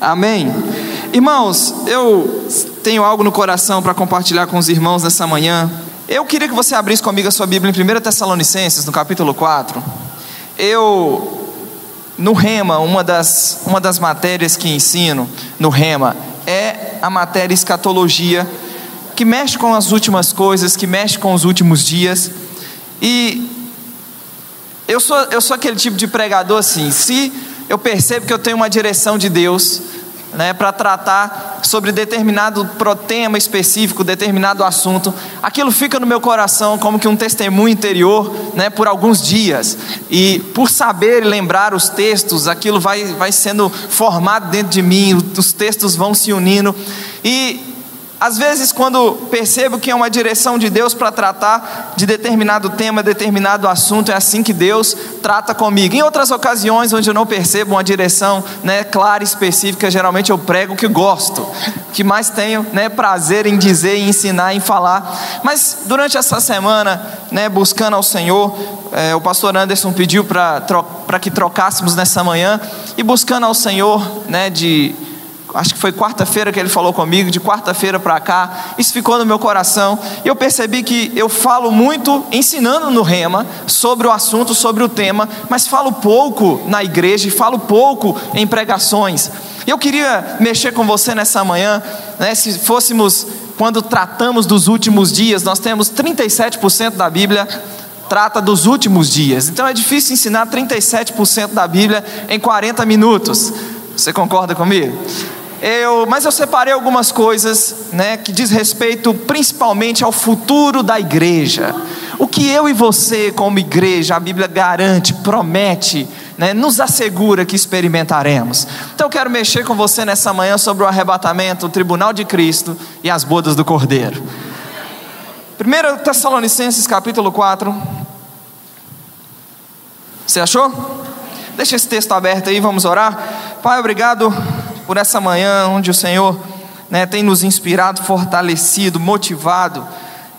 Amém. Irmãos, eu tenho algo no coração para compartilhar com os irmãos nessa manhã. Eu queria que você abrisse comigo a sua Bíblia em 1 Tessalonicenses, no capítulo 4. Eu, no Rema, uma das, uma das matérias que ensino no Rema é a matéria escatologia, que mexe com as últimas coisas, que mexe com os últimos dias. E eu sou, eu sou aquele tipo de pregador assim, se eu percebo que eu tenho uma direção de Deus, né, para tratar sobre determinado tema específico, determinado assunto, aquilo fica no meu coração como que um testemunho interior, né, por alguns dias. E por saber e lembrar os textos, aquilo vai, vai sendo formado dentro de mim, os textos vão se unindo. E às vezes, quando percebo que é uma direção de Deus para tratar de determinado tema, determinado assunto, é assim que Deus trata comigo. Em outras ocasiões, onde eu não percebo uma direção né, clara e específica, geralmente eu prego o que gosto, que mais tenho né, prazer em dizer, em ensinar, em falar. Mas durante essa semana, né, buscando ao Senhor, é, o pastor Anderson pediu para que trocássemos nessa manhã, e buscando ao Senhor né, de acho que foi quarta-feira que ele falou comigo, de quarta-feira para cá, isso ficou no meu coração, e eu percebi que eu falo muito ensinando no Rema sobre o assunto, sobre o tema, mas falo pouco na igreja e falo pouco em pregações. Eu queria mexer com você nessa manhã, né, se fôssemos, quando tratamos dos últimos dias, nós temos 37% da Bíblia trata dos últimos dias. Então é difícil ensinar 37% da Bíblia em 40 minutos. Você concorda comigo? Eu, mas eu separei algumas coisas, né, que diz respeito principalmente ao futuro da igreja. O que eu e você, como igreja, a Bíblia garante, promete, né, nos assegura que experimentaremos. Então eu quero mexer com você nessa manhã sobre o arrebatamento, o tribunal de Cristo e as bodas do Cordeiro. 1 Tessalonicenses capítulo 4. Você achou? Deixa esse texto aberto aí, vamos orar. Pai, obrigado por essa manhã onde o Senhor né, tem nos inspirado, fortalecido, motivado.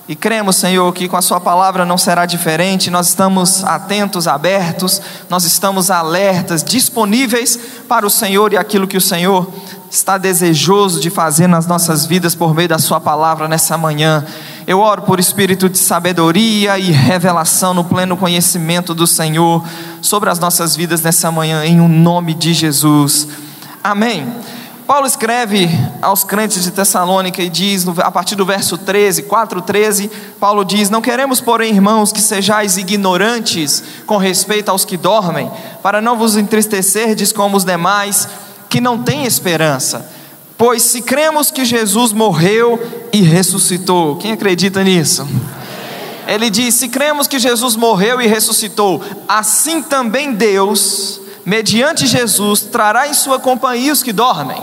E cremos, Senhor, que com a Sua palavra não será diferente. Nós estamos atentos, abertos, nós estamos alertas, disponíveis para o Senhor e aquilo que o Senhor está desejoso de fazer nas nossas vidas por meio da Sua palavra nessa manhã. Eu oro por espírito de sabedoria e revelação no pleno conhecimento do Senhor sobre as nossas vidas nessa manhã, em o um nome de Jesus. Amém. Paulo escreve aos crentes de Tessalônica e diz, a partir do verso 13, 4, 13, Paulo diz: Não queremos, porém, irmãos, que sejais ignorantes com respeito aos que dormem, para não vos entristecerdes como os demais que não têm esperança. Pois se cremos que Jesus morreu e ressuscitou, quem acredita nisso? Ele diz: Se cremos que Jesus morreu e ressuscitou, assim também Deus mediante Jesus, trará em sua companhia os que dormem.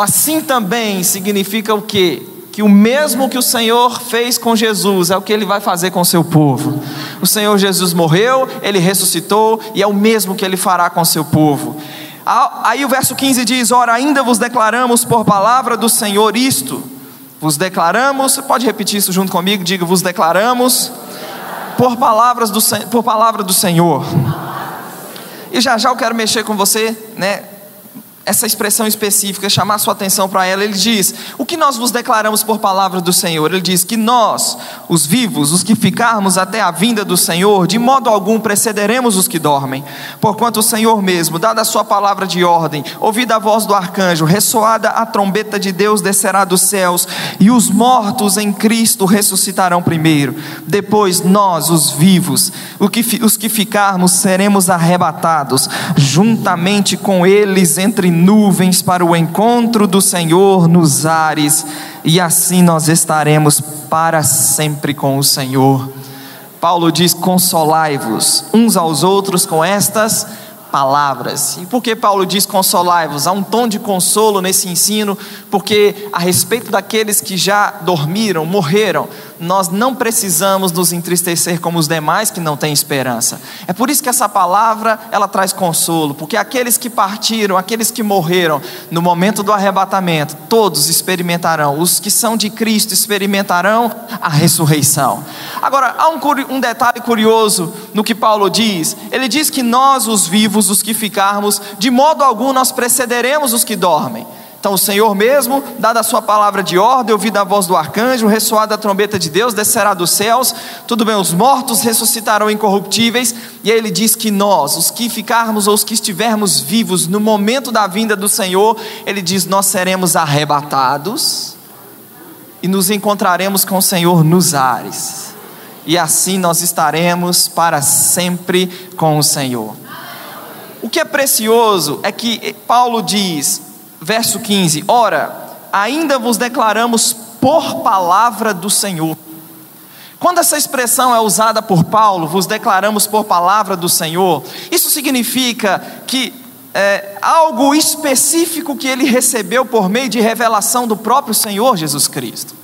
Assim também significa o quê? Que o mesmo que o Senhor fez com Jesus é o que ele vai fazer com seu povo. O Senhor Jesus morreu, ele ressuscitou e é o mesmo que ele fará com seu povo. Aí o verso 15 diz: Ora, ainda vos declaramos por palavra do Senhor isto. Vos declaramos, você pode repetir isso junto comigo? Diga, vos declaramos por palavras do, por palavra do Senhor. E já já eu quero mexer com você, né? Essa expressão específica, chamar sua atenção para ela, ele diz: O que nós vos declaramos por palavra do Senhor? Ele diz que nós, os vivos, os que ficarmos até a vinda do Senhor, de modo algum precederemos os que dormem, porquanto o Senhor mesmo, dada a sua palavra de ordem, ouvida a voz do arcanjo, ressoada a trombeta de Deus, descerá dos céus, e os mortos em Cristo ressuscitarão primeiro. Depois nós, os vivos, os que ficarmos, seremos arrebatados, juntamente com eles entre nuvens para o encontro do Senhor nos ares, e assim nós estaremos para sempre com o Senhor. Paulo diz: consolai-vos uns aos outros com estas palavras. E por que Paulo diz consolai-vos? Há um tom de consolo nesse ensino, porque a respeito daqueles que já dormiram, morreram, nós não precisamos nos entristecer como os demais que não têm esperança. É por isso que essa palavra ela traz consolo, porque aqueles que partiram, aqueles que morreram no momento do arrebatamento, todos experimentarão, os que são de Cristo experimentarão a ressurreição. Agora, há um, um detalhe curioso no que Paulo diz. Ele diz que nós, os vivos, os que ficarmos, de modo algum nós precederemos os que dormem. Então o Senhor mesmo, dada a sua palavra de ordem, ouvida a voz do arcanjo, ressoada a trombeta de Deus, descerá dos céus, tudo bem, os mortos ressuscitarão incorruptíveis, e aí ele diz que nós, os que ficarmos ou os que estivermos vivos no momento da vinda do Senhor, ele diz: nós seremos arrebatados e nos encontraremos com o Senhor nos ares, e assim nós estaremos para sempre com o Senhor. O que é precioso é que Paulo diz: verso 15: Ora, ainda vos declaramos por palavra do Senhor. Quando essa expressão é usada por Paulo, vos declaramos por palavra do Senhor, isso significa que é, algo específico que ele recebeu por meio de revelação do próprio Senhor Jesus Cristo.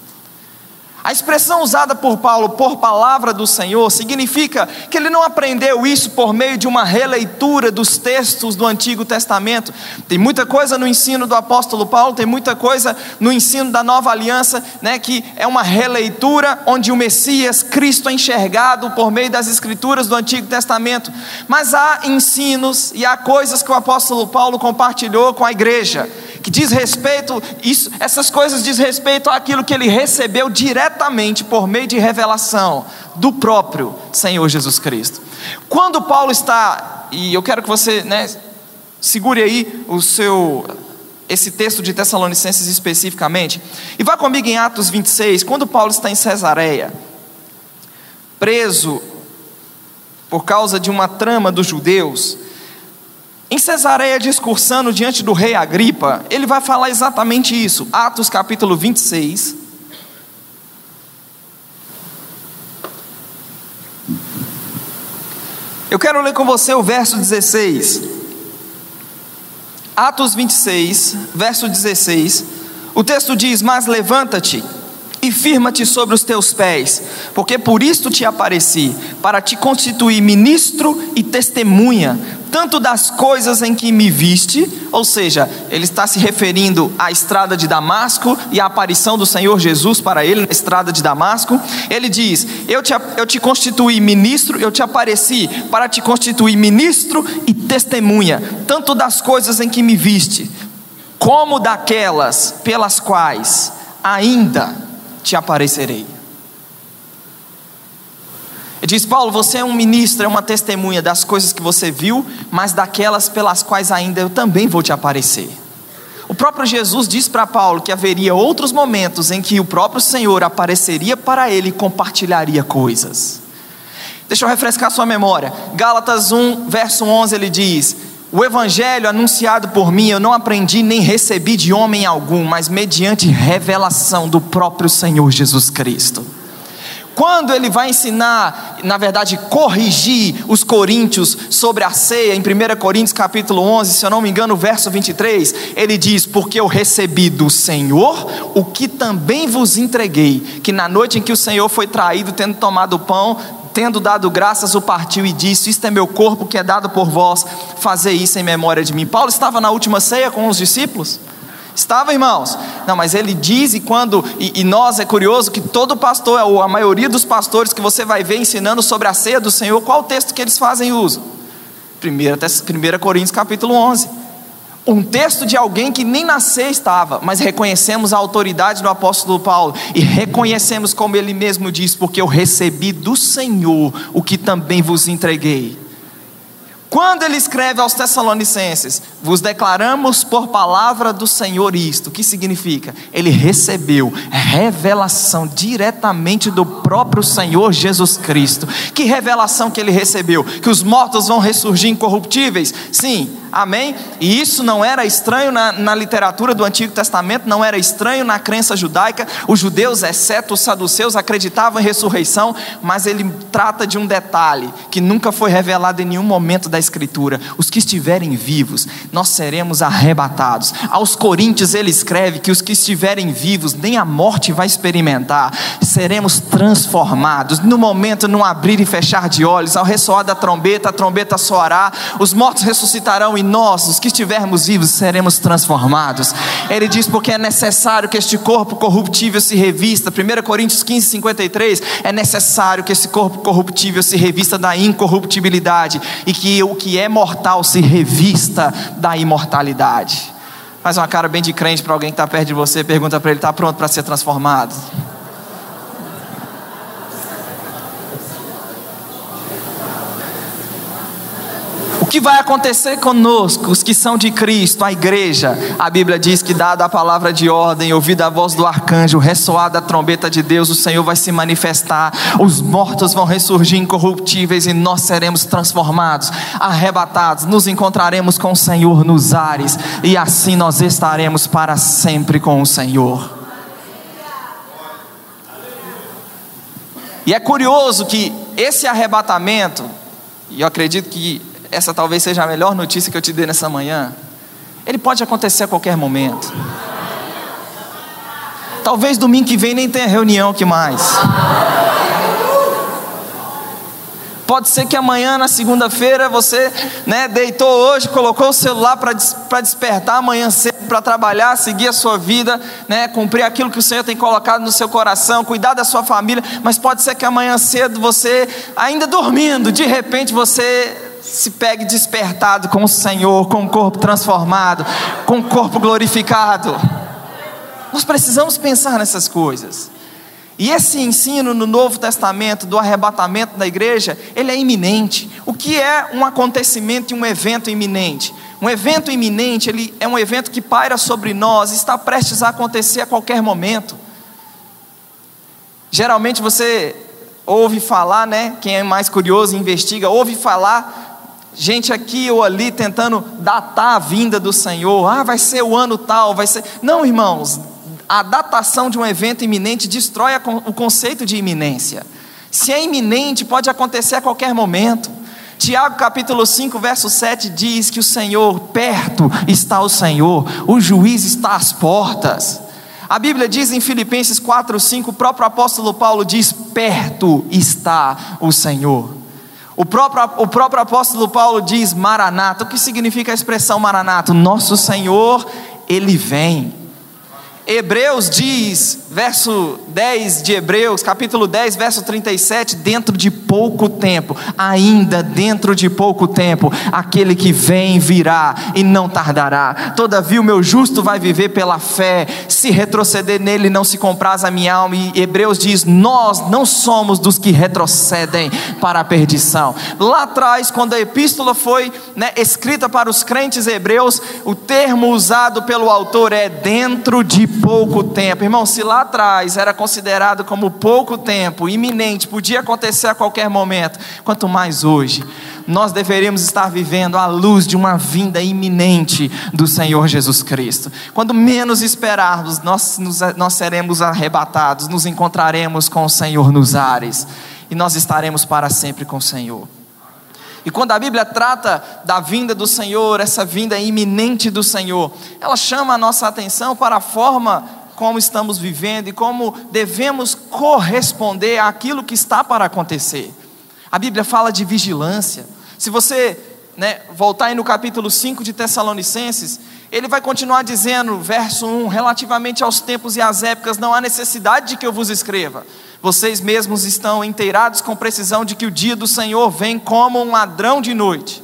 A expressão usada por Paulo por palavra do Senhor significa que ele não aprendeu isso por meio de uma releitura dos textos do Antigo Testamento. Tem muita coisa no ensino do apóstolo Paulo, tem muita coisa no ensino da nova aliança, né, que é uma releitura onde o Messias, Cristo é enxergado por meio das escrituras do Antigo Testamento. Mas há ensinos e há coisas que o apóstolo Paulo compartilhou com a igreja que diz respeito, isso, essas coisas diz respeito àquilo que ele recebeu diretamente por meio de revelação do próprio Senhor Jesus Cristo. Quando Paulo está, e eu quero que você, né, segure aí o seu esse texto de Tessalonicenses especificamente, e vá comigo em Atos 26, quando Paulo está em Cesareia, preso por causa de uma trama dos judeus, em Cesareia, discursando diante do rei Agripa, ele vai falar exatamente isso. Atos capítulo 26. Eu quero ler com você o verso 16. Atos 26, verso 16. O texto diz: Mas levanta-te e firma-te sobre os teus pés, porque por isto te apareci, para te constituir ministro e testemunha tanto das coisas em que me viste, ou seja, ele está se referindo à estrada de Damasco e à aparição do Senhor Jesus para ele na estrada de Damasco. Ele diz: Eu te, eu te constituí ministro, eu te apareci para te constituir ministro e testemunha, tanto das coisas em que me viste, como daquelas pelas quais ainda te aparecerei. Diz Paulo: Você é um ministro, é uma testemunha das coisas que você viu, mas daquelas pelas quais ainda eu também vou te aparecer. O próprio Jesus diz para Paulo que haveria outros momentos em que o próprio Senhor apareceria para ele e compartilharia coisas. Deixa eu refrescar sua memória. Gálatas 1, verso 11, ele diz: O evangelho anunciado por mim eu não aprendi nem recebi de homem algum, mas mediante revelação do próprio Senhor Jesus Cristo. Quando ele vai ensinar, na verdade, corrigir os coríntios sobre a ceia, em 1 Coríntios capítulo 11, se eu não me engano, verso 23, ele diz: Porque eu recebi do Senhor o que também vos entreguei, que na noite em que o Senhor foi traído, tendo tomado o pão, tendo dado graças, o partiu e disse: Isto é meu corpo que é dado por vós, fazer isso em memória de mim. Paulo estava na última ceia com os discípulos? Estava, irmãos? Não, mas ele diz, e quando, e, e, nós é curioso que todo pastor, ou a maioria dos pastores que você vai ver ensinando sobre a ceia do Senhor, qual o texto que eles fazem uso? 1 Coríntios capítulo 11. Um texto de alguém que nem na ceia estava, mas reconhecemos a autoridade do apóstolo Paulo e reconhecemos como ele mesmo diz, porque eu recebi do Senhor o que também vos entreguei quando ele escreve aos Tessalonicenses, vos declaramos por palavra do Senhor isto, o que significa? Ele recebeu revelação diretamente do próprio Senhor Jesus Cristo. Que revelação que ele recebeu? Que os mortos vão ressurgir incorruptíveis? Sim, Amém? E isso não era estranho na, na, literatura do Antigo Testamento, não era estranho na crença judaica. Os judeus, exceto os saduceus, acreditavam em ressurreição, mas ele trata de um detalhe que nunca foi revelado em nenhum momento da Escritura: os que estiverem vivos, nós seremos arrebatados. Aos Coríntios ele escreve que os que estiverem vivos, nem a morte vai experimentar, seremos transformados. No momento, num abrir e fechar de olhos, ao ressoar da trombeta, a trombeta soará, os mortos ressuscitarão e nós, os que estivermos vivos, seremos transformados. Ele diz: porque é necessário que este corpo corruptível se revista. 1 Coríntios 15, 53. É necessário que esse corpo corruptível se revista da incorruptibilidade e que o que é mortal se revista da imortalidade. Faz uma cara bem de crente para alguém que está perto de você, pergunta para ele: está pronto para ser transformado? Que vai acontecer conosco, os que são de Cristo, a igreja? A Bíblia diz que, dada a palavra de ordem, ouvida a voz do arcanjo, ressoada a trombeta de Deus, o Senhor vai se manifestar, os mortos vão ressurgir incorruptíveis e nós seremos transformados, arrebatados, nos encontraremos com o Senhor nos ares e assim nós estaremos para sempre com o Senhor. E é curioso que esse arrebatamento, e eu acredito que essa talvez seja a melhor notícia que eu te dei nessa manhã. Ele pode acontecer a qualquer momento. Talvez domingo que vem nem tenha reunião aqui mais. Pode ser que amanhã, na segunda-feira, você né, deitou hoje, colocou o celular para despertar amanhã cedo para trabalhar, seguir a sua vida, né, cumprir aquilo que o Senhor tem colocado no seu coração, cuidar da sua família. Mas pode ser que amanhã cedo você, ainda dormindo, de repente você se pegue despertado com o Senhor, com o corpo transformado, com o corpo glorificado. Nós precisamos pensar nessas coisas. E esse ensino no Novo Testamento do arrebatamento da igreja, ele é iminente. O que é um acontecimento e um evento iminente? Um evento iminente, ele é um evento que paira sobre nós, está prestes a acontecer a qualquer momento. Geralmente você ouve falar, né? Quem é mais curioso investiga, ouve falar gente aqui ou ali tentando datar a vinda do Senhor. Ah, vai ser o ano tal, vai ser. Não, irmãos, a datação de um evento iminente destrói o conceito de iminência. Se é iminente, pode acontecer a qualquer momento. Tiago capítulo 5, verso 7 diz que o Senhor, perto está o Senhor, o juiz está às portas. A Bíblia diz em Filipenses 4, 5, o próprio apóstolo Paulo diz: perto está o Senhor. O próprio, o próprio apóstolo Paulo diz Maranata. O que significa a expressão Maranata? Nosso Senhor, Ele vem. Hebreus diz, verso 10 de Hebreus, capítulo 10, verso 37, dentro de pouco tempo, ainda dentro de pouco tempo, aquele que vem virá e não tardará. Todavia o meu justo vai viver pela fé, se retroceder nele não se compraz a minha alma. E Hebreus diz: Nós não somos dos que retrocedem para a perdição. Lá atrás, quando a epístola foi né, escrita para os crentes hebreus, o termo usado pelo autor é dentro de pouco tempo. Irmão, se lá atrás era considerado como pouco tempo, iminente, podia acontecer a qualquer momento, quanto mais hoje, nós deveríamos estar vivendo à luz de uma vinda iminente do Senhor Jesus Cristo. Quando menos esperarmos, nós, nós seremos arrebatados, nos encontraremos com o Senhor nos ares e nós estaremos para sempre com o Senhor. E quando a Bíblia trata da vinda do Senhor, essa vinda iminente do Senhor, ela chama a nossa atenção para a forma como estamos vivendo e como devemos corresponder àquilo que está para acontecer. A Bíblia fala de vigilância. Se você né, voltar aí no capítulo 5 de Tessalonicenses, ele vai continuar dizendo, verso 1, relativamente aos tempos e às épocas, não há necessidade de que eu vos escreva vocês mesmos estão inteirados com precisão de que o dia do Senhor vem como um ladrão de noite.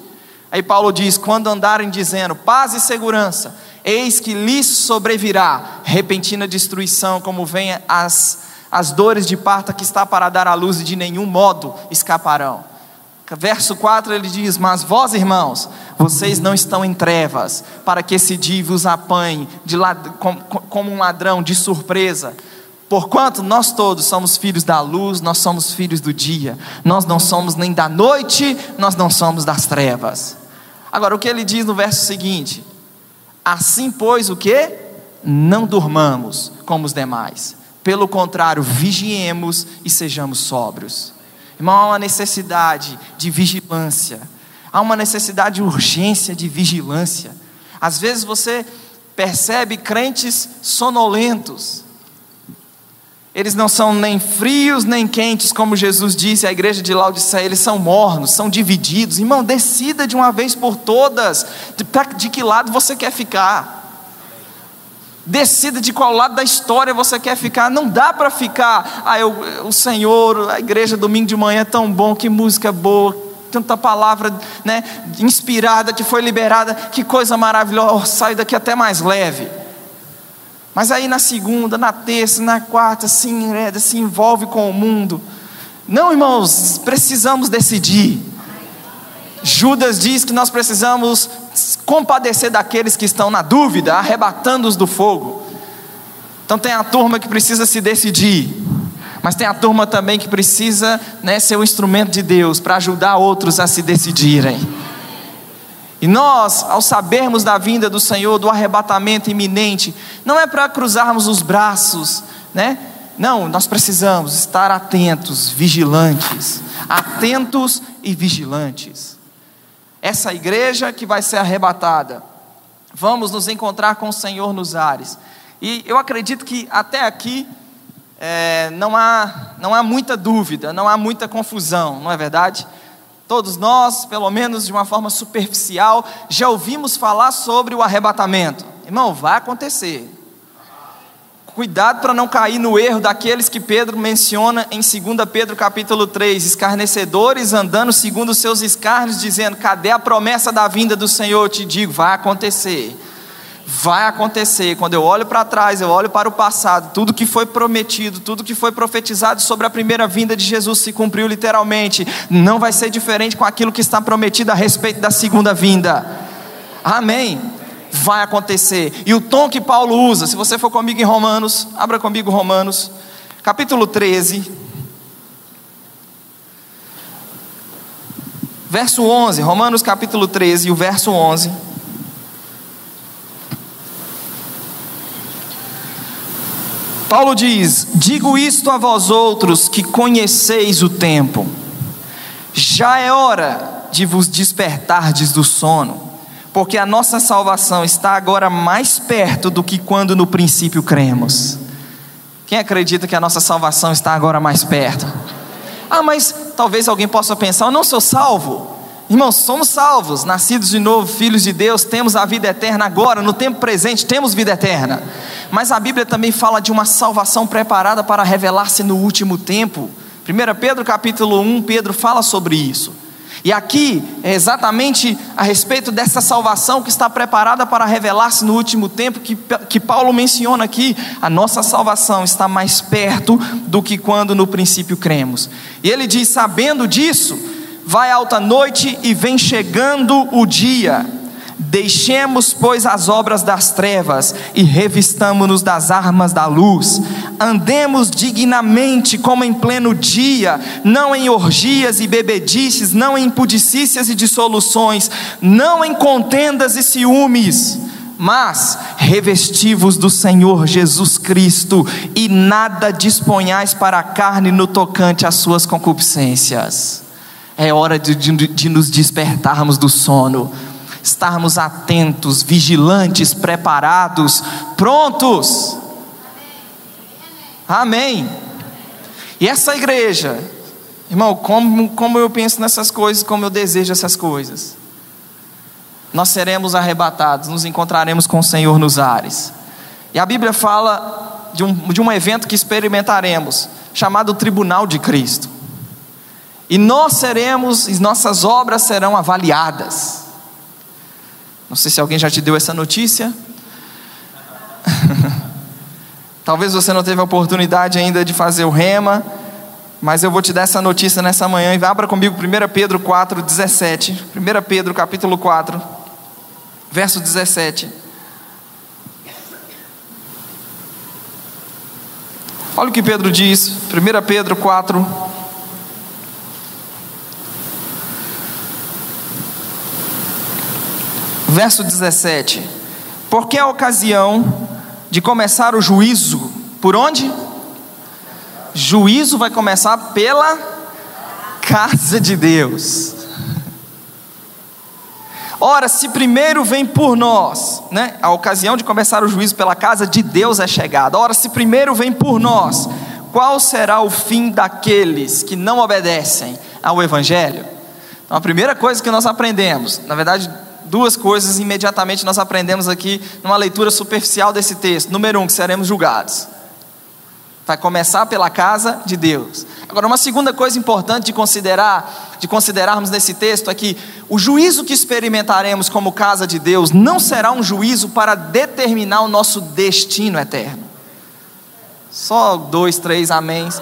Aí Paulo diz: quando andarem dizendo paz e segurança, eis que lhes sobrevirá repentina destruição, como vem as, as dores de parta que está para dar à luz e de nenhum modo escaparão. Verso 4 ele diz: Mas vós, irmãos, vocês não estão em trevas, para que esse dia vos apanhe de lad... como um ladrão de surpresa. Porquanto nós todos somos filhos da luz, nós somos filhos do dia, nós não somos nem da noite, nós não somos das trevas. Agora, o que ele diz no verso seguinte? Assim, pois, o que? Não durmamos como os demais. Pelo contrário, vigiemos e sejamos sóbrios. Irmão, há uma necessidade de vigilância. Há uma necessidade de urgência de vigilância. Às vezes você percebe crentes sonolentos. Eles não são nem frios nem quentes, como Jesus disse à igreja de Laodiceia, eles são mornos, são divididos. Irmão, decida de uma vez por todas de, de que lado você quer ficar. Decida de qual lado da história você quer ficar. Não dá para ficar, ah, eu, o Senhor, a igreja domingo de manhã é tão bom, que música boa, tanta palavra né, inspirada que foi liberada, que coisa maravilhosa, oh, saio daqui até mais leve. Mas aí na segunda, na terça, na quarta, se enreda, se envolve com o mundo. Não, irmãos, precisamos decidir. Judas diz que nós precisamos compadecer daqueles que estão na dúvida, arrebatando-os do fogo. Então tem a turma que precisa se decidir. Mas tem a turma também que precisa né, ser um instrumento de Deus para ajudar outros a se decidirem. E nós, ao sabermos da vinda do Senhor, do arrebatamento iminente, não é para cruzarmos os braços, né? Não, nós precisamos estar atentos, vigilantes, atentos e vigilantes. Essa igreja que vai ser arrebatada, vamos nos encontrar com o Senhor nos ares. E eu acredito que até aqui é, não, há, não há muita dúvida, não há muita confusão, não é verdade? Todos nós, pelo menos de uma forma superficial, já ouvimos falar sobre o arrebatamento. Irmão, vai acontecer. Cuidado para não cair no erro daqueles que Pedro menciona em 2 Pedro capítulo 3, escarnecedores andando segundo os seus escárnios, dizendo: Cadê a promessa da vinda do Senhor? Eu te digo, vai acontecer vai acontecer. Quando eu olho para trás, eu olho para o passado, tudo que foi prometido, tudo que foi profetizado sobre a primeira vinda de Jesus se cumpriu literalmente. Não vai ser diferente com aquilo que está prometido a respeito da segunda vinda. Amém. Vai acontecer. E o tom que Paulo usa, se você for comigo em Romanos, abra comigo Romanos, capítulo 13. Verso 11, Romanos capítulo 13, o verso 11. Paulo diz: Digo isto a vós outros que conheceis o tempo, já é hora de vos despertardes do sono, porque a nossa salvação está agora mais perto do que quando no princípio cremos. Quem acredita que a nossa salvação está agora mais perto? Ah, mas talvez alguém possa pensar: eu não sou salvo. Irmãos, somos salvos, nascidos de novo, filhos de Deus, temos a vida eterna agora, no tempo presente, temos vida eterna. Mas a Bíblia também fala de uma salvação preparada para revelar-se no último tempo. 1 Pedro capítulo 1, Pedro fala sobre isso. E aqui é exatamente a respeito dessa salvação que está preparada para revelar-se no último tempo, que, que Paulo menciona aqui. A nossa salvação está mais perto do que quando no princípio cremos. E ele diz: sabendo disso, vai alta noite e vem chegando o dia. Deixemos, pois, as obras das trevas e revistamo-nos das armas da luz. Andemos dignamente, como em pleno dia, não em orgias e bebedices, não em pudicícias e dissoluções, não em contendas e ciúmes mas revestivos do Senhor Jesus Cristo e nada disponhais para a carne no tocante às suas concupiscências. É hora de, de, de nos despertarmos do sono, estarmos atentos, vigilantes, preparados, prontos. Amém. E essa igreja, irmão, como, como eu penso nessas coisas, como eu desejo essas coisas. Nós seremos arrebatados, nos encontraremos com o Senhor nos ares. E a Bíblia fala de um, de um evento que experimentaremos, chamado Tribunal de Cristo. E nós seremos, e nossas obras serão avaliadas. Não sei se alguém já te deu essa notícia. Talvez você não teve a oportunidade ainda de fazer o rema, mas eu vou te dar essa notícia nessa manhã. E abra comigo 1 Pedro 4, 17. 1 Pedro capítulo 4, verso 17. Olha o que Pedro diz, 1 Pedro 4, verso 17. Porque a ocasião de começar o juízo, por onde? Juízo vai começar pela casa de Deus. Ora, se primeiro vem por nós, né? A ocasião de começar o juízo pela casa de Deus é chegada. Ora, se primeiro vem por nós, qual será o fim daqueles que não obedecem ao evangelho? Então, a primeira coisa que nós aprendemos, na verdade, duas coisas imediatamente nós aprendemos aqui numa leitura superficial desse texto. Número um, que seremos julgados. Vai começar pela casa de Deus. Agora, uma segunda coisa importante de considerar, de considerarmos nesse texto é que o juízo que experimentaremos como casa de Deus não será um juízo para determinar o nosso destino eterno. Só dois, três améns.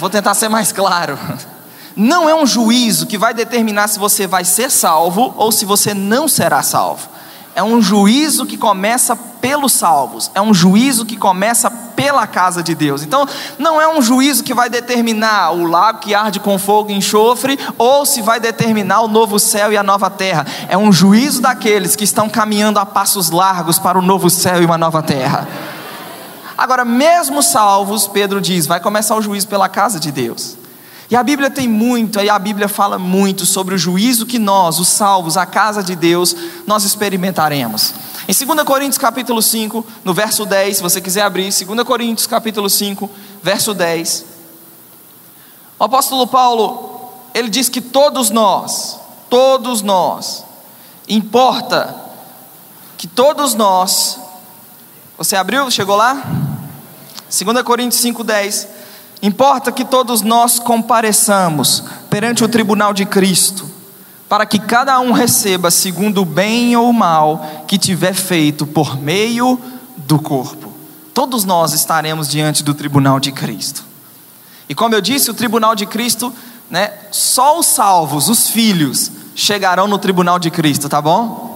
Vou tentar ser mais claro. Não é um juízo que vai determinar se você vai ser salvo ou se você não será salvo é um juízo que começa pelos salvos, é um juízo que começa pela casa de Deus. Então, não é um juízo que vai determinar o lago que arde com fogo e enxofre, ou se vai determinar o novo céu e a nova terra. É um juízo daqueles que estão caminhando a passos largos para o novo céu e uma nova terra. Agora, mesmo salvos, Pedro diz, vai começar o juízo pela casa de Deus. E a Bíblia tem muito, aí a Bíblia fala muito sobre o juízo que nós, os salvos, a casa de Deus, nós experimentaremos. Em 2 Coríntios capítulo 5, no verso 10, se você quiser abrir, 2 Coríntios capítulo 5, verso 10. O apóstolo Paulo, ele diz que todos nós, todos nós, importa que todos nós, você abriu, chegou lá? 2 Coríntios 5, 10 Importa que todos nós compareçamos perante o tribunal de Cristo, para que cada um receba segundo o bem ou o mal que tiver feito por meio do corpo. Todos nós estaremos diante do tribunal de Cristo. E como eu disse, o tribunal de Cristo, né, só os salvos, os filhos, chegarão no tribunal de Cristo, tá bom?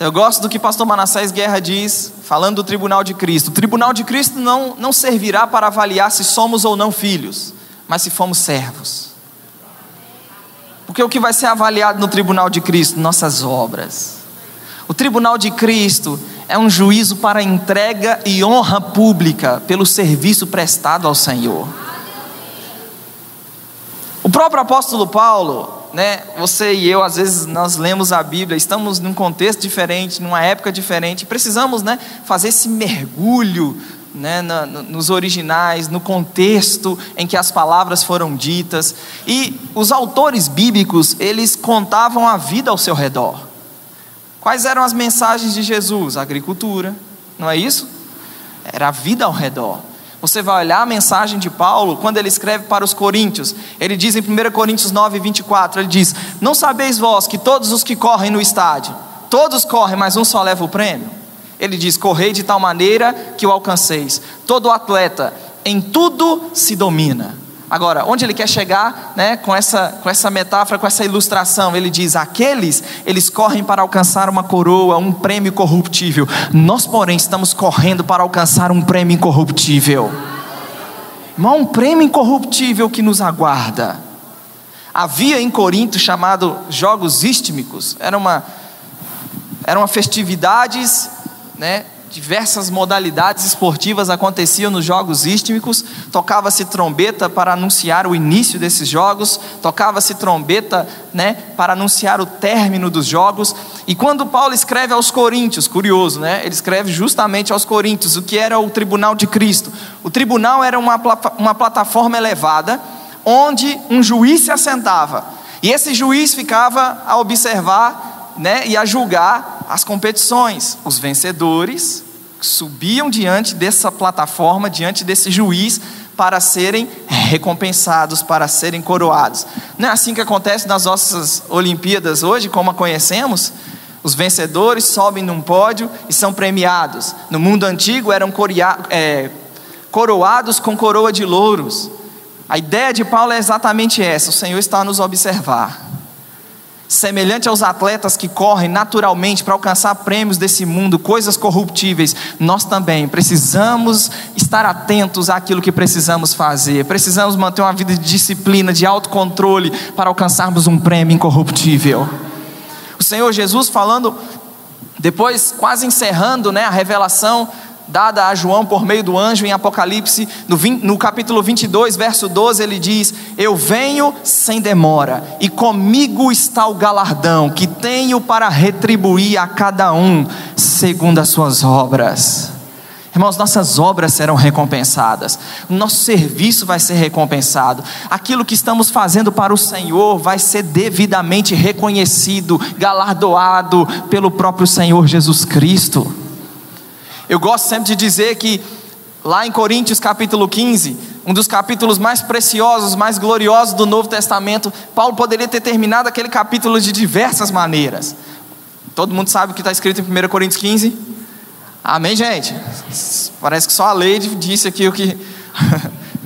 Eu gosto do que pastor Manassés Guerra diz, falando do tribunal de Cristo. O tribunal de Cristo não, não servirá para avaliar se somos ou não filhos, mas se fomos servos. Porque o que vai ser avaliado no tribunal de Cristo? Nossas obras. O tribunal de Cristo é um juízo para entrega e honra pública pelo serviço prestado ao Senhor. O próprio apóstolo Paulo, né, você e eu, às vezes, nós lemos a Bíblia, estamos num contexto diferente, numa época diferente, precisamos né, fazer esse mergulho né, na, nos originais, no contexto em que as palavras foram ditas. E os autores bíblicos, eles contavam a vida ao seu redor. Quais eram as mensagens de Jesus? Agricultura, não é isso? Era a vida ao redor. Você vai olhar a mensagem de Paulo quando ele escreve para os Coríntios. Ele diz em 1 Coríntios 9, 24: ele diz: Não sabeis vós que todos os que correm no estádio, todos correm, mas um só leva o prêmio? Ele diz: Correi de tal maneira que o alcanceis. Todo atleta em tudo se domina. Agora, onde ele quer chegar né, com, essa, com essa metáfora, com essa ilustração? Ele diz: aqueles, eles correm para alcançar uma coroa, um prêmio corruptível. Nós, porém, estamos correndo para alcançar um prêmio incorruptível. Há um prêmio incorruptível que nos aguarda. Havia em Corinto chamado Jogos Istmicos, era uma, eram festividades né, diversas modalidades esportivas aconteciam nos jogos istmicos, tocava-se trombeta para anunciar o início desses jogos, tocava-se trombeta, né, para anunciar o término dos jogos. E quando Paulo escreve aos Coríntios, curioso, né, ele escreve justamente aos Coríntios o que era o tribunal de Cristo. O tribunal era uma, uma plataforma elevada onde um juiz se assentava. E esse juiz ficava a observar, né, e a julgar as competições. Os vencedores subiam diante dessa plataforma, diante desse juiz, para serem recompensados, para serem coroados. Não é assim que acontece nas nossas Olimpíadas hoje, como a conhecemos? Os vencedores sobem num pódio e são premiados. No mundo antigo eram é, coroados com coroa de louros. A ideia de Paulo é exatamente essa: o Senhor está a nos observar semelhante aos atletas que correm naturalmente para alcançar prêmios desse mundo, coisas corruptíveis, nós também precisamos estar atentos àquilo que precisamos fazer. Precisamos manter uma vida de disciplina, de autocontrole para alcançarmos um prêmio incorruptível. O Senhor Jesus falando, depois quase encerrando né, a revelação dada a João por meio do anjo em Apocalipse, no, 20, no, capítulo 22, verso 12, ele diz: Eu venho sem demora, e comigo está o galardão que tenho para retribuir a cada um segundo as suas obras. Irmãos, nossas obras serão recompensadas, nosso serviço vai ser recompensado, aquilo que estamos fazendo para o Senhor vai ser devidamente reconhecido, galardoado pelo próprio Senhor Jesus Cristo. Eu gosto sempre de dizer que lá em Coríntios capítulo 15, um dos capítulos mais preciosos, mais gloriosos do Novo Testamento, Paulo poderia ter terminado aquele capítulo de diversas maneiras. Todo mundo sabe o que está escrito em 1 Coríntios 15? Amém, gente? Parece que só a lei disse aqui o que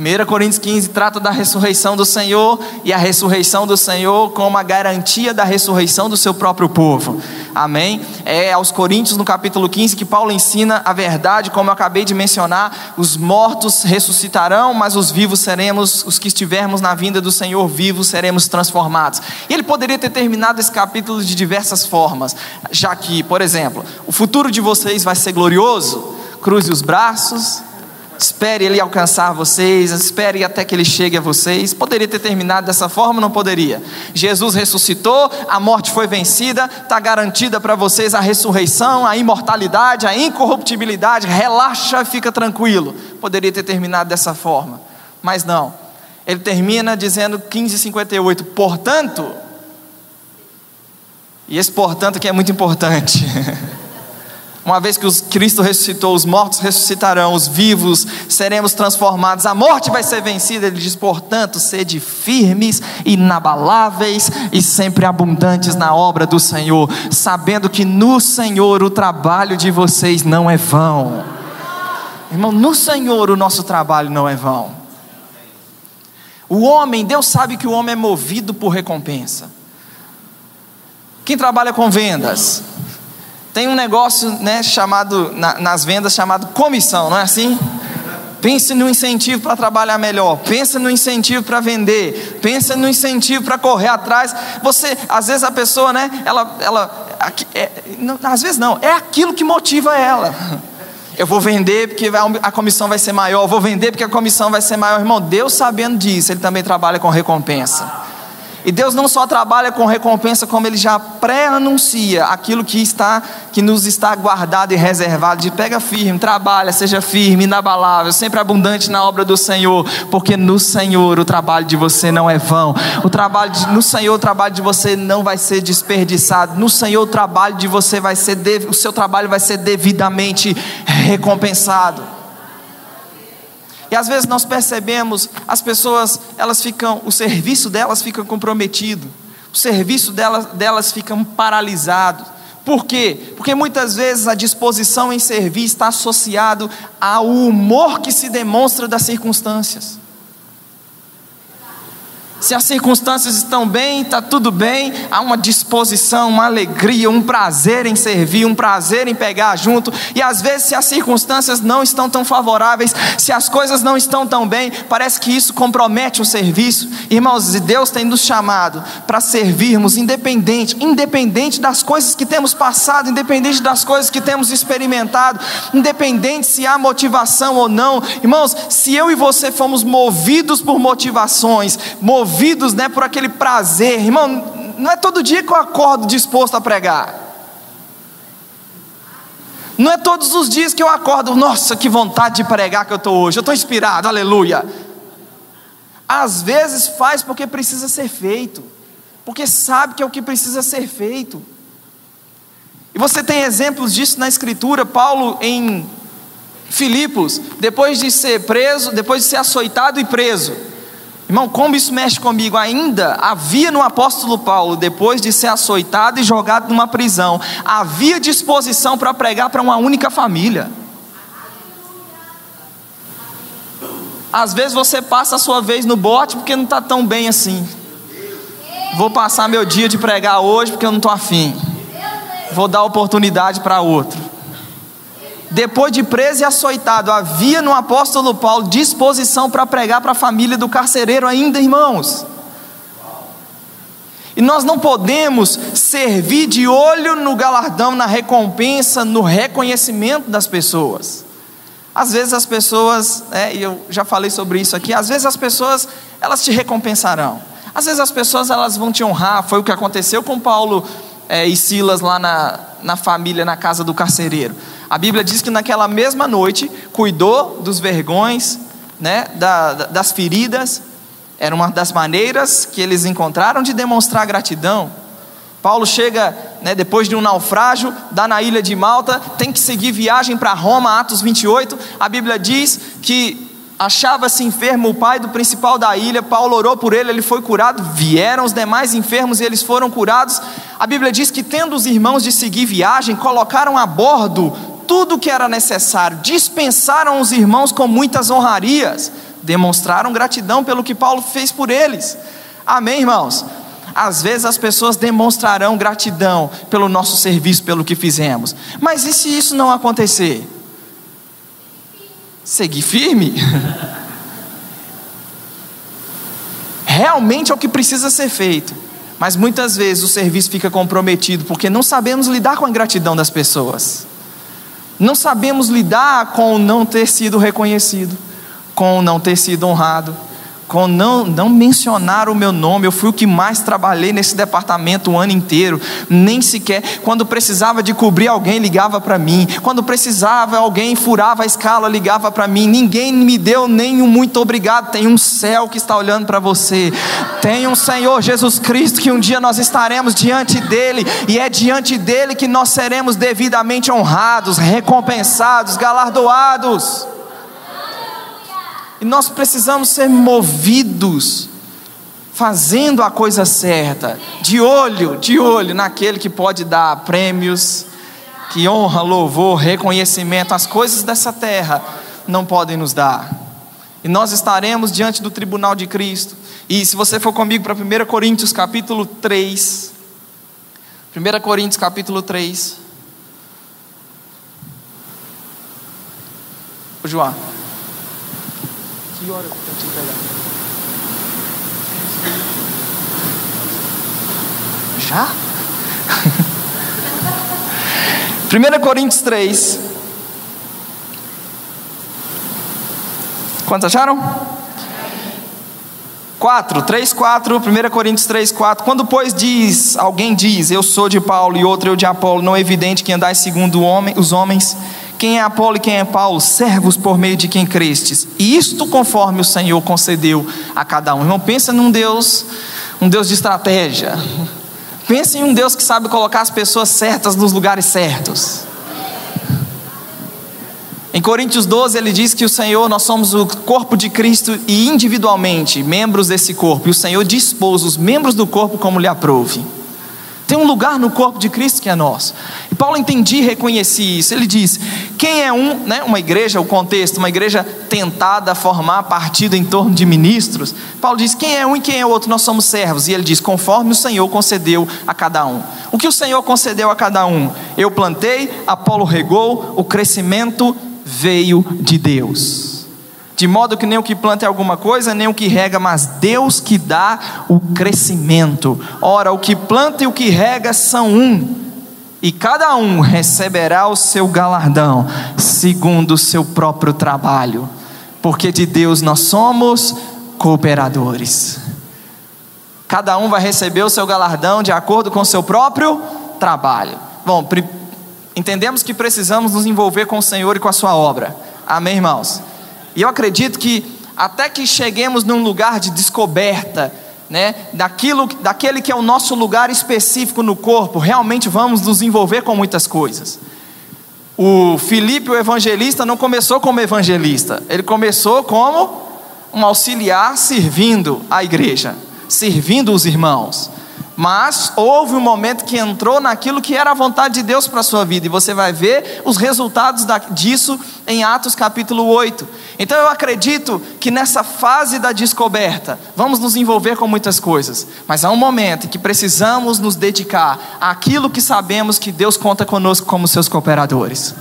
1 Coríntios 15 trata da ressurreição do Senhor e a ressurreição do Senhor como a garantia da ressurreição do seu próprio povo. Amém? É aos Coríntios, no capítulo 15, que Paulo ensina a verdade, como eu acabei de mencionar: os mortos ressuscitarão, mas os vivos seremos, os que estivermos na vinda do Senhor vivos, seremos transformados. E ele poderia ter terminado esse capítulo de diversas formas, já que, por exemplo, o futuro de vocês vai ser glorioso, cruze os braços espere ele alcançar vocês, espere até que ele chegue a vocês. Poderia ter terminado dessa forma, não poderia. Jesus ressuscitou, a morte foi vencida, está garantida para vocês a ressurreição, a imortalidade, a incorruptibilidade. Relaxa, fica tranquilo. Poderia ter terminado dessa forma, mas não. Ele termina dizendo 15:58. Portanto, e esse portanto que é muito importante. Uma vez que Cristo ressuscitou, os mortos ressuscitarão, os vivos seremos transformados, a morte vai ser vencida. Ele diz, portanto, sede firmes, inabaláveis e sempre abundantes na obra do Senhor, sabendo que no Senhor o trabalho de vocês não é vão. Irmão, no Senhor o nosso trabalho não é vão. O homem, Deus sabe que o homem é movido por recompensa. Quem trabalha com vendas? Tem um negócio né, chamado, na, nas vendas, chamado comissão, não é assim? Pense no incentivo para trabalhar melhor, pensa no incentivo para vender, pensa no incentivo para correr atrás. Você, às vezes a pessoa, né, ela, ela é, não, às vezes não, é aquilo que motiva ela. Eu vou vender porque a comissão vai ser maior, eu vou vender porque a comissão vai ser maior. Irmão, Deus sabendo disso, Ele também trabalha com recompensa. E Deus não só trabalha com recompensa, como Ele já pré-anuncia aquilo que está, que nos está guardado e reservado. De pega firme, trabalha, seja firme, inabalável, sempre abundante na obra do Senhor, porque no Senhor o trabalho de você não é vão. O trabalho de, no Senhor o trabalho de você não vai ser desperdiçado. No Senhor o trabalho de você vai ser, o seu trabalho vai ser devidamente recompensado. E às vezes nós percebemos, as pessoas, elas ficam, o serviço delas fica comprometido, o serviço delas, delas fica paralisado. Por quê? Porque muitas vezes a disposição em servir está associado ao humor que se demonstra das circunstâncias. Se as circunstâncias estão bem, está tudo bem, há uma disposição, uma alegria, um prazer em servir, um prazer em pegar junto. E às vezes, se as circunstâncias não estão tão favoráveis, se as coisas não estão tão bem, parece que isso compromete o serviço. Irmãos, Deus tem nos chamado para servirmos independente, independente das coisas que temos passado, independente das coisas que temos experimentado, independente se há motivação ou não. Irmãos, se eu e você fomos movidos por motivações, movidos movidos né, por aquele prazer. Irmão, não é todo dia que eu acordo disposto a pregar. Não é todos os dias que eu acordo, nossa, que vontade de pregar que eu estou hoje, eu estou inspirado, aleluia. Às vezes faz porque precisa ser feito, porque sabe que é o que precisa ser feito. E você tem exemplos disso na Escritura, Paulo em Filipos, depois de ser preso, depois de ser açoitado e preso, Irmão, como isso mexe comigo? Ainda havia no apóstolo Paulo, depois de ser açoitado e jogado numa prisão, havia disposição para pregar para uma única família. Às vezes você passa a sua vez no bote porque não está tão bem assim. Vou passar meu dia de pregar hoje porque eu não estou afim. Vou dar oportunidade para outro depois de preso e açoitado, havia no apóstolo Paulo disposição para pregar para a família do carcereiro ainda, irmãos. E nós não podemos servir de olho no galardão, na recompensa, no reconhecimento das pessoas. Às vezes as pessoas, é, e eu já falei sobre isso aqui, às vezes as pessoas, elas te recompensarão. Às vezes as pessoas, elas vão te honrar. Foi o que aconteceu com Paulo é, e Silas lá na, na família, na casa do carcereiro. A Bíblia diz que naquela mesma noite, cuidou dos vergões, né, da, das feridas, era uma das maneiras que eles encontraram de demonstrar gratidão. Paulo chega, né, depois de um naufrágio, dá na ilha de Malta, tem que seguir viagem para Roma, Atos 28. A Bíblia diz que achava-se enfermo o pai do principal da ilha. Paulo orou por ele, ele foi curado. Vieram os demais enfermos e eles foram curados. A Bíblia diz que, tendo os irmãos de seguir viagem, colocaram a bordo tudo o que era necessário, dispensaram os irmãos com muitas honrarias, demonstraram gratidão pelo que Paulo fez por eles. Amém, irmãos? Às vezes as pessoas demonstrarão gratidão pelo nosso serviço, pelo que fizemos. Mas e se isso não acontecer? Seguir firme? Realmente é o que precisa ser feito. Mas muitas vezes o serviço fica comprometido porque não sabemos lidar com a ingratidão das pessoas. Não sabemos lidar com o não ter sido reconhecido, com o não ter sido honrado com não, não mencionar o meu nome. Eu fui o que mais trabalhei nesse departamento o ano inteiro. Nem sequer, quando precisava de cobrir alguém, ligava para mim. Quando precisava, alguém furava a escala, ligava para mim. Ninguém me deu nenhum muito obrigado. Tem um céu que está olhando para você. Tem um Senhor Jesus Cristo que um dia nós estaremos diante dele. E é diante dele que nós seremos devidamente honrados, recompensados, galardoados. E nós precisamos ser movidos, fazendo a coisa certa, de olho, de olho naquele que pode dar prêmios, que honra, louvor, reconhecimento, as coisas dessa terra não podem nos dar. E nós estaremos diante do tribunal de Cristo. E se você for comigo para 1 Coríntios capítulo 3, 1 Coríntios capítulo 3. Ô João. Que hora eu te entregar? Já? 1 Coríntios 3. Quantos acharam? 4, 3, 4, 1 Coríntios 3, 4. Quando, pois, diz, alguém diz, eu sou de Paulo e outro eu de Apolo, não é evidente que andais segundo homem, os homens quem é Apolo e quem é Paulo? Servos por meio de quem crestes. E isto conforme o Senhor concedeu a cada um. Irmão, pensa num Deus, um Deus de estratégia. Pensa em um Deus que sabe colocar as pessoas certas nos lugares certos. Em Coríntios 12 ele diz que o Senhor, nós somos o corpo de Cristo e individualmente membros desse corpo. E o Senhor dispôs os membros do corpo como lhe aprove. Tem um lugar no corpo de Cristo que é nosso. E Paulo entendia e reconhecia isso. Ele diz: quem é um, né, uma igreja, o contexto, uma igreja tentada a formar partido em torno de ministros. Paulo diz: quem é um e quem é outro, nós somos servos. E ele diz: conforme o Senhor concedeu a cada um. O que o Senhor concedeu a cada um? Eu plantei, Apolo regou, o crescimento veio de Deus de modo que nem o que planta é alguma coisa, nem o que rega, mas Deus que dá o crescimento. Ora, o que planta e o que rega são um, e cada um receberá o seu galardão, segundo o seu próprio trabalho, porque de Deus nós somos cooperadores. Cada um vai receber o seu galardão de acordo com o seu próprio trabalho. Bom, entendemos que precisamos nos envolver com o Senhor e com a sua obra. Amém, irmãos? E eu acredito que até que cheguemos num lugar de descoberta, né, daquilo, daquele que é o nosso lugar específico no corpo, realmente vamos nos envolver com muitas coisas. O Filipe, o evangelista, não começou como evangelista, ele começou como um auxiliar servindo a igreja, servindo os irmãos. Mas houve um momento que entrou naquilo que era a vontade de Deus para a sua vida, e você vai ver os resultados disso em Atos capítulo 8. Então eu acredito que nessa fase da descoberta, vamos nos envolver com muitas coisas, mas há um momento em que precisamos nos dedicar àquilo que sabemos que Deus conta conosco como seus cooperadores.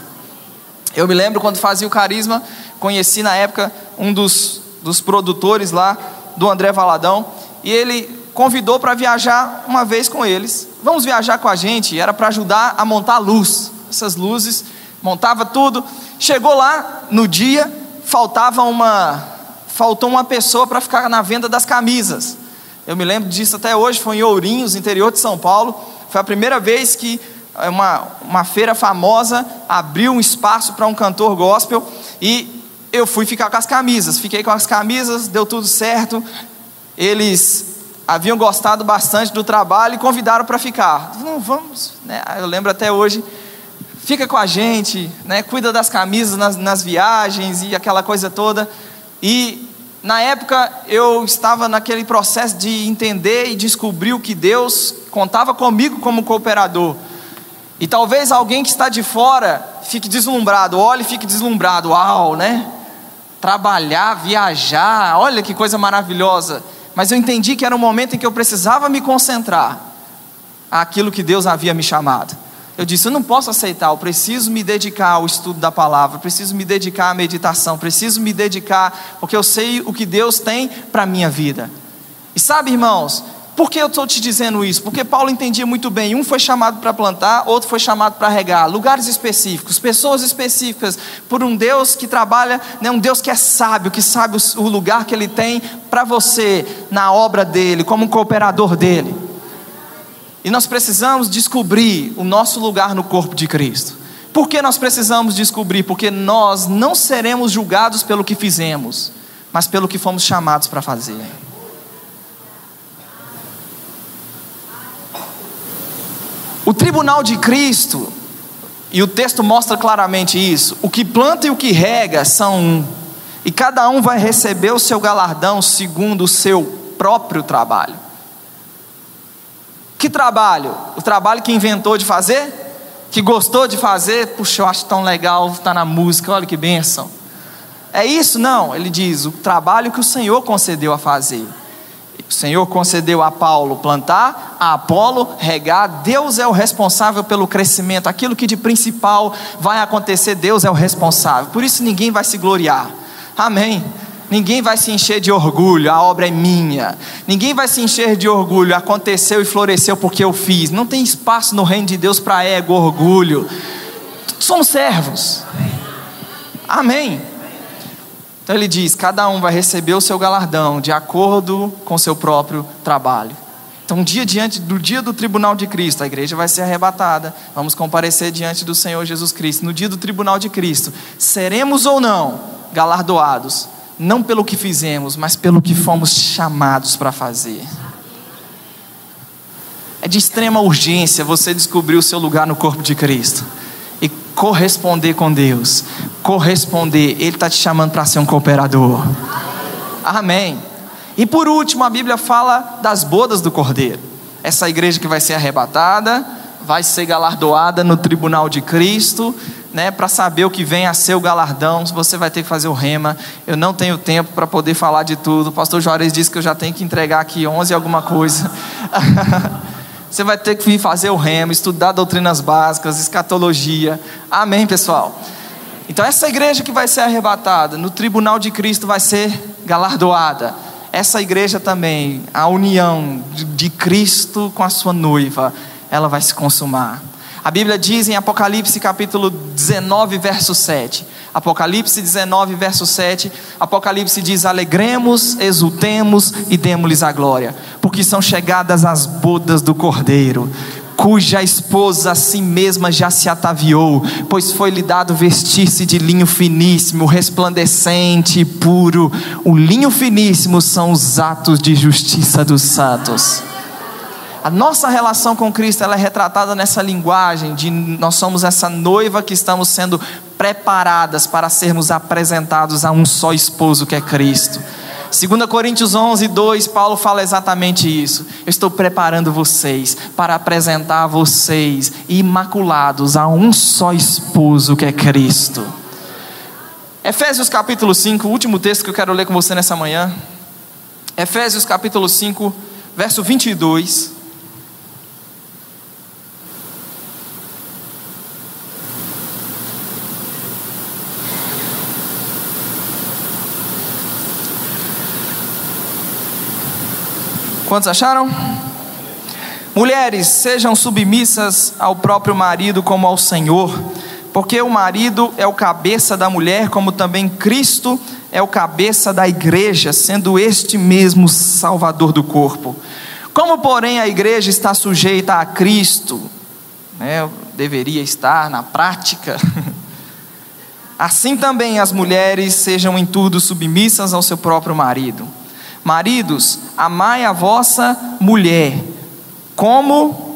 Eu me lembro quando fazia o carisma, conheci na época um dos, dos produtores lá, do André Valadão, e ele convidou para viajar uma vez com eles. Vamos viajar com a gente, era para ajudar a montar a luz. Essas luzes, montava tudo. Chegou lá no dia, faltava uma faltou uma pessoa para ficar na venda das camisas. Eu me lembro disso até hoje, foi em Ourinhos, interior de São Paulo. Foi a primeira vez que uma, uma feira famosa abriu um espaço para um cantor gospel e eu fui ficar com as camisas. Fiquei com as camisas, deu tudo certo. Eles haviam gostado bastante do trabalho e convidaram para ficar. Não vamos, né? Eu lembro até hoje. Fica com a gente, né? Cuida das camisas nas, nas viagens e aquela coisa toda. E na época eu estava naquele processo de entender e descobrir o que Deus contava comigo como cooperador. E talvez alguém que está de fora fique deslumbrado, olhe e fique deslumbrado, uau, né? Trabalhar, viajar, olha que coisa maravilhosa. Mas eu entendi que era um momento em que eu precisava me concentrar àquilo que Deus havia me chamado. Eu disse: eu não posso aceitar, eu preciso me dedicar ao estudo da palavra, preciso me dedicar à meditação, preciso me dedicar, porque eu sei o que Deus tem para a minha vida. E sabe, irmãos, por que eu estou te dizendo isso? Porque Paulo entendia muito bem: um foi chamado para plantar, outro foi chamado para regar, lugares específicos, pessoas específicas, por um Deus que trabalha, né, um Deus que é sábio, que sabe o lugar que Ele tem para você na obra dele, como um cooperador dele. E nós precisamos descobrir o nosso lugar no corpo de Cristo. Por que nós precisamos descobrir? Porque nós não seremos julgados pelo que fizemos, mas pelo que fomos chamados para fazer. O tribunal de Cristo, e o texto mostra claramente isso: o que planta e o que rega são um, e cada um vai receber o seu galardão segundo o seu próprio trabalho. Que trabalho? O trabalho que inventou de fazer? Que gostou de fazer? Puxa, eu acho tão legal estar tá na música, olha que bênção. É isso? Não, ele diz: o trabalho que o Senhor concedeu a fazer. O Senhor concedeu a Paulo plantar, a Apolo regar, Deus é o responsável pelo crescimento, aquilo que de principal vai acontecer, Deus é o responsável. Por isso ninguém vai se gloriar. Amém. Ninguém vai se encher de orgulho, a obra é minha. Ninguém vai se encher de orgulho, aconteceu e floresceu porque eu fiz. Não tem espaço no reino de Deus para ego, orgulho. Somos servos. Amém. Então ele diz: cada um vai receber o seu galardão de acordo com seu próprio trabalho. Então, dia diante do dia do tribunal de Cristo, a igreja vai ser arrebatada. Vamos comparecer diante do Senhor Jesus Cristo. No dia do tribunal de Cristo, seremos ou não galardoados não pelo que fizemos, mas pelo que fomos chamados para fazer. É de extrema urgência você descobrir o seu lugar no corpo de Cristo corresponder com Deus. Corresponder, Ele está te chamando para ser um cooperador. Amém. E por último, a Bíblia fala das bodas do Cordeiro. Essa igreja que vai ser arrebatada, vai ser galardoada no tribunal de Cristo né, para saber o que vem a ser o galardão, você vai ter que fazer o rema. Eu não tenho tempo para poder falar de tudo. O pastor Juarez disse que eu já tenho que entregar aqui 11 alguma coisa. você vai ter que vir fazer o rema, estudar doutrinas básicas, escatologia. Amém, pessoal? Então, essa igreja que vai ser arrebatada no tribunal de Cristo vai ser galardoada. Essa igreja também, a união de Cristo com a sua noiva, ela vai se consumar. A Bíblia diz em Apocalipse capítulo 19, verso 7. Apocalipse 19, verso 7. Apocalipse diz: Alegremos, exultemos e demos-lhes a glória, porque são chegadas as bodas do Cordeiro, cuja esposa a si mesma já se ataviou, pois foi-lhe dado vestir-se de linho finíssimo, resplandecente e puro. O linho finíssimo são os atos de justiça dos santos. A nossa relação com Cristo ela é retratada nessa linguagem de nós somos essa noiva que estamos sendo preparadas para sermos apresentados a um só esposo que é Cristo. 2 Coríntios 11, 2, Paulo fala exatamente isso. Eu estou preparando vocês para apresentar vocês imaculados a um só esposo que é Cristo. Efésios capítulo 5, o último texto que eu quero ler com você nessa manhã. Efésios capítulo 5, verso 22. Quantos acharam? Mulheres, sejam submissas ao próprio marido como ao Senhor, porque o marido é o cabeça da mulher, como também Cristo é o cabeça da igreja, sendo este mesmo salvador do corpo. Como, porém, a igreja está sujeita a Cristo, né, deveria estar na prática, assim também as mulheres sejam em tudo submissas ao seu próprio marido. Maridos, amai a vossa mulher, como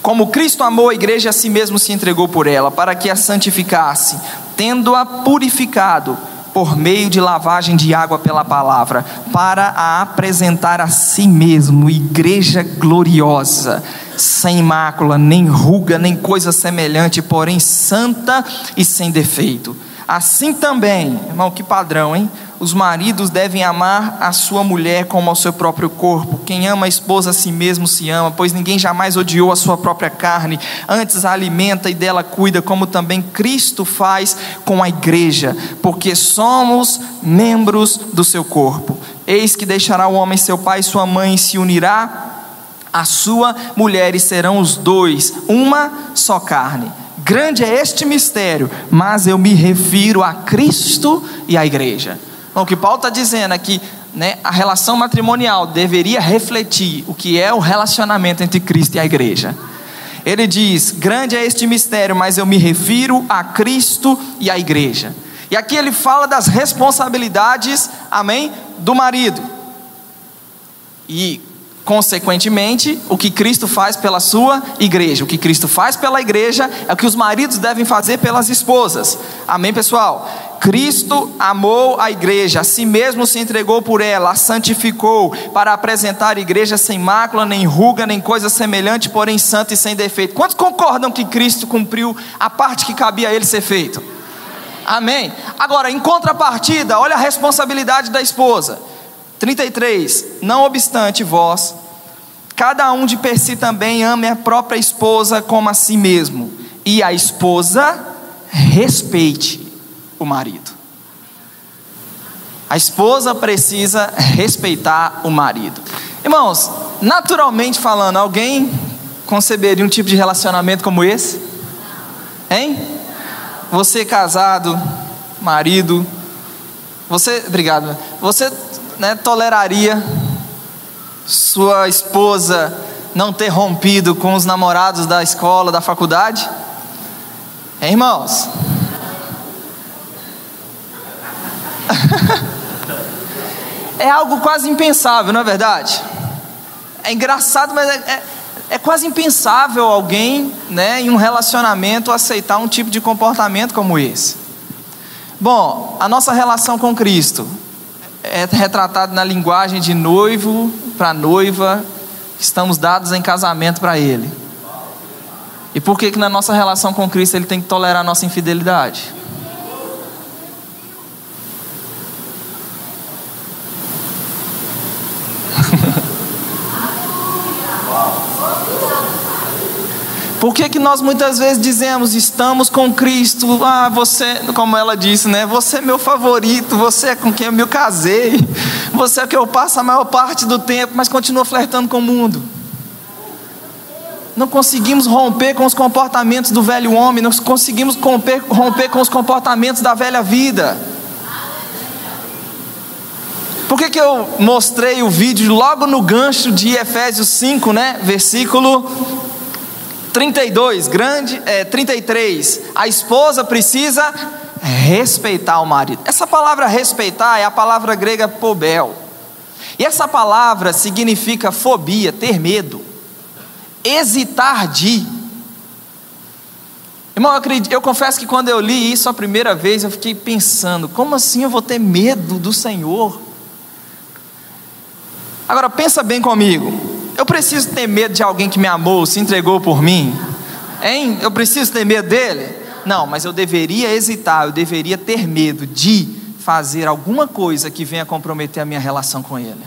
como Cristo amou a igreja, a si mesmo se entregou por ela, para que a santificasse, tendo-a purificado por meio de lavagem de água pela palavra, para a apresentar a si mesmo, igreja gloriosa, sem mácula, nem ruga, nem coisa semelhante, porém santa e sem defeito. Assim também, irmão, que padrão, hein? Os maridos devem amar a sua mulher como ao seu próprio corpo. Quem ama a esposa a si mesmo se ama, pois ninguém jamais odiou a sua própria carne, antes a alimenta e dela cuida, como também Cristo faz com a igreja, porque somos membros do seu corpo. Eis que deixará o homem seu pai e sua mãe e se unirá à sua mulher e serão os dois uma só carne. Grande é este mistério, mas eu me refiro a Cristo e à igreja. Então, o que Paulo está dizendo é né, a relação matrimonial deveria refletir o que é o relacionamento entre Cristo e a igreja. Ele diz: Grande é este mistério, mas eu me refiro a Cristo e à igreja. E aqui ele fala das responsabilidades, amém, do marido. E Consequentemente, o que Cristo faz pela sua igreja, o que Cristo faz pela igreja é o que os maridos devem fazer pelas esposas. Amém, pessoal? Cristo amou a igreja, a si mesmo se entregou por ela, a santificou para apresentar a igreja sem mácula, nem ruga, nem coisa semelhante, porém santa e sem defeito. Quantos concordam que Cristo cumpriu a parte que cabia a ele ser feito? Amém. Agora, em contrapartida, olha a responsabilidade da esposa. 33: Não obstante vós, cada um de per si também ame a própria esposa como a si mesmo, e a esposa respeite o marido. A esposa precisa respeitar o marido. Irmãos, naturalmente falando, alguém conceberia um tipo de relacionamento como esse? Hein? Você casado, marido, você, obrigado. Você né, toleraria sua esposa não ter rompido com os namorados da escola, da faculdade? Hein, irmãos? é algo quase impensável, não é verdade? É engraçado, mas é, é, é, quase impensável alguém, né, em um relacionamento, aceitar um tipo de comportamento como esse. Bom, a nossa relação com Cristo é retratado na linguagem de noivo para noiva, estamos dados em casamento para Ele. E por que, que na nossa relação com Cristo Ele tem que tolerar a nossa infidelidade? Por que, que nós muitas vezes dizemos, estamos com Cristo, ah, você, como ela disse, né? Você é meu favorito, você é com quem eu me casei, você é que eu passo a maior parte do tempo, mas continua flertando com o mundo. Não conseguimos romper com os comportamentos do velho homem, não conseguimos romper, romper com os comportamentos da velha vida. Por que, que eu mostrei o vídeo logo no gancho de Efésios 5, né? Versículo 32, grande, é, 33, a esposa precisa respeitar o marido. Essa palavra respeitar é a palavra grega pobel. E essa palavra significa fobia, ter medo, hesitar de. Irmão, eu, acredito, eu confesso que quando eu li isso a primeira vez, eu fiquei pensando: como assim eu vou ter medo do Senhor? Agora pensa bem comigo. Eu preciso ter medo de alguém que me amou, se entregou por mim? Hein? Eu preciso ter medo dele? Não, mas eu deveria hesitar, eu deveria ter medo de fazer alguma coisa que venha comprometer a minha relação com ele.